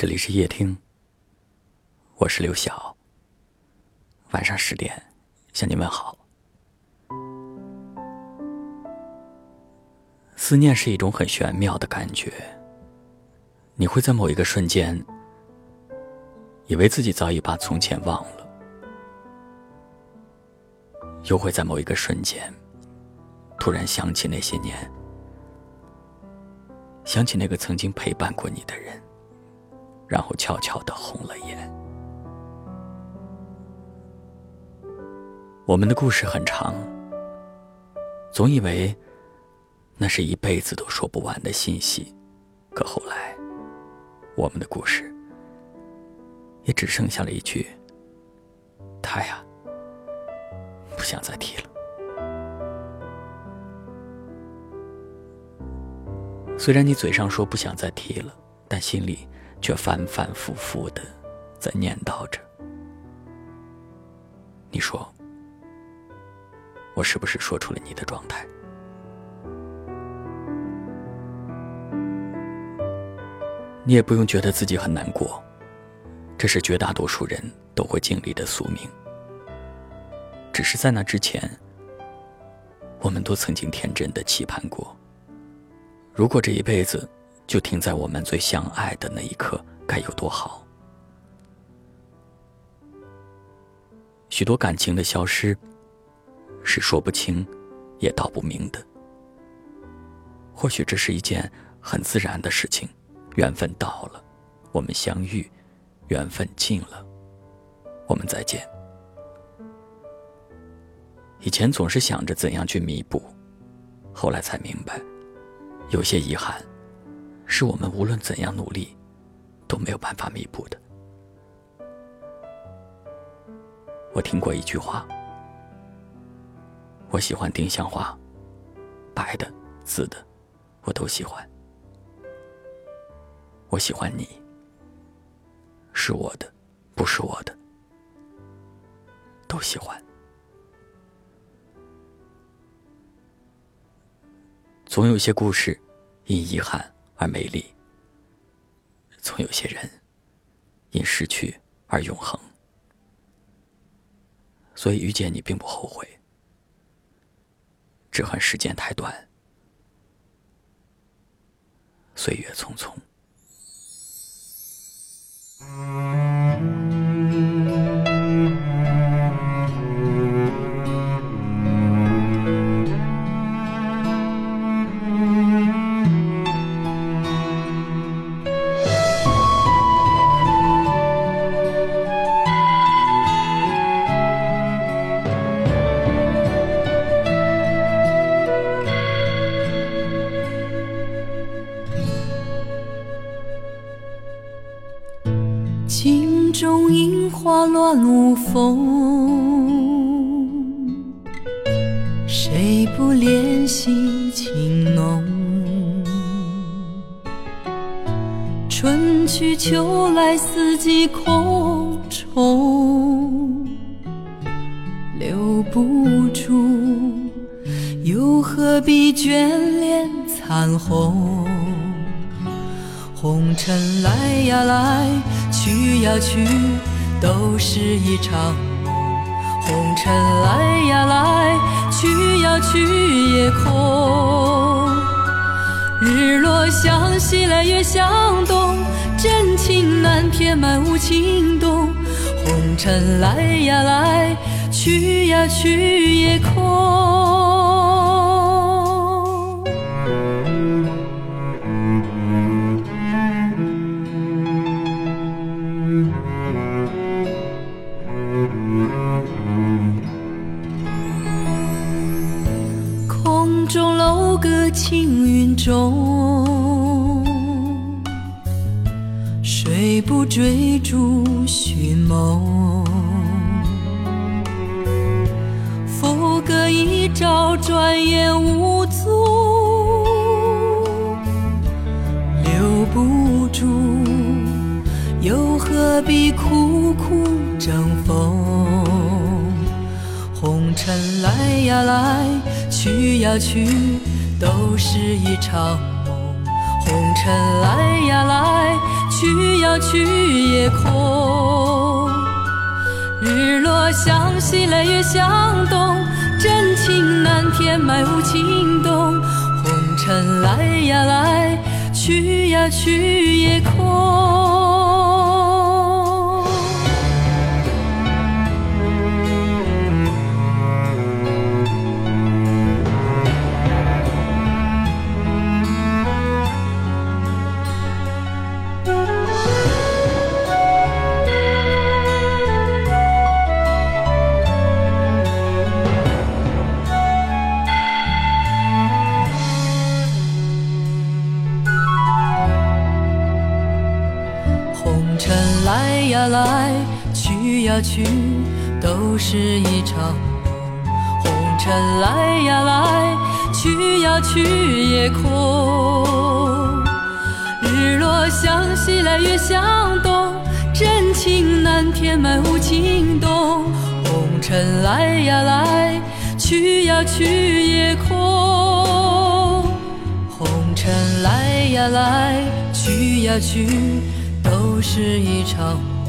这里是夜听，我是刘晓。晚上十点向你问好。思念是一种很玄妙的感觉，你会在某一个瞬间，以为自己早已把从前忘了，又会在某一个瞬间，突然想起那些年，想起那个曾经陪伴过你的人。然后悄悄的红了眼。我们的故事很长，总以为那是一辈子都说不完的信息，可后来，我们的故事也只剩下了一句：“他呀，不想再提了。”虽然你嘴上说不想再提了，但心里……却反反复复的在念叨着。你说，我是不是说出了你的状态？你也不用觉得自己很难过，这是绝大多数人都会经历的宿命。只是在那之前，我们都曾经天真的期盼过，如果这一辈子……就停在我们最相爱的那一刻，该有多好！许多感情的消失，是说不清，也道不明的。或许这是一件很自然的事情，缘分到了，我们相遇；缘分尽了，我们再见。以前总是想着怎样去弥补，后来才明白，有些遗憾。是我们无论怎样努力，都没有办法弥补的。我听过一句话：“我喜欢丁香花，白的、紫的，我都喜欢。我喜欢你，是我的，不是我的，都喜欢。总有些故事，因遗憾。”而美丽，总有些人因失去而永恒，所以遇见你并不后悔，只恨时间太短，岁月匆匆。中樱花乱舞风，谁不怜惜情浓？春去秋来四季空重，留不住，又何必眷恋残红？红尘来呀来，去呀去，都是一场梦。红尘来呀来，去呀去也空。日落向西来月向东，真情难填满无情洞。红尘来呀来，去呀去也空。空中楼阁青云中，谁不追逐寻梦？佛歌一朝，转眼无踪，留不住，何必苦苦争锋？红尘来呀来，去呀去。都是一场梦，红尘来呀来，去呀去也空。日落向西来月向东，真情难填埋无情洞。红尘来呀来，去呀去也空。来去呀去，都是一场梦。红尘来呀来，去呀去也空。日落向西来月向东，真情难填埋无情洞。红尘来呀来，去呀去也空。红尘来呀来，去呀去，都是一场梦。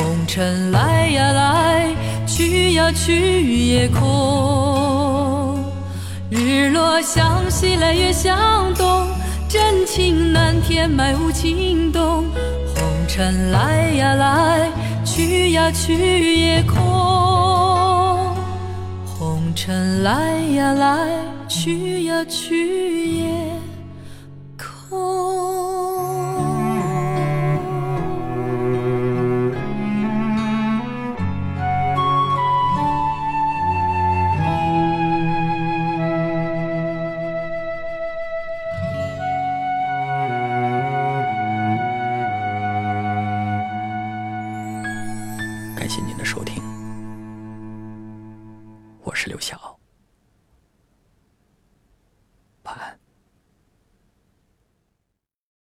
红尘来呀来，去呀去也空。日落向西来月向东，真情难填埋无情洞。红尘来呀来，去呀去也空。红尘来呀来，去呀去也空。感谢您的收听，我是刘晓，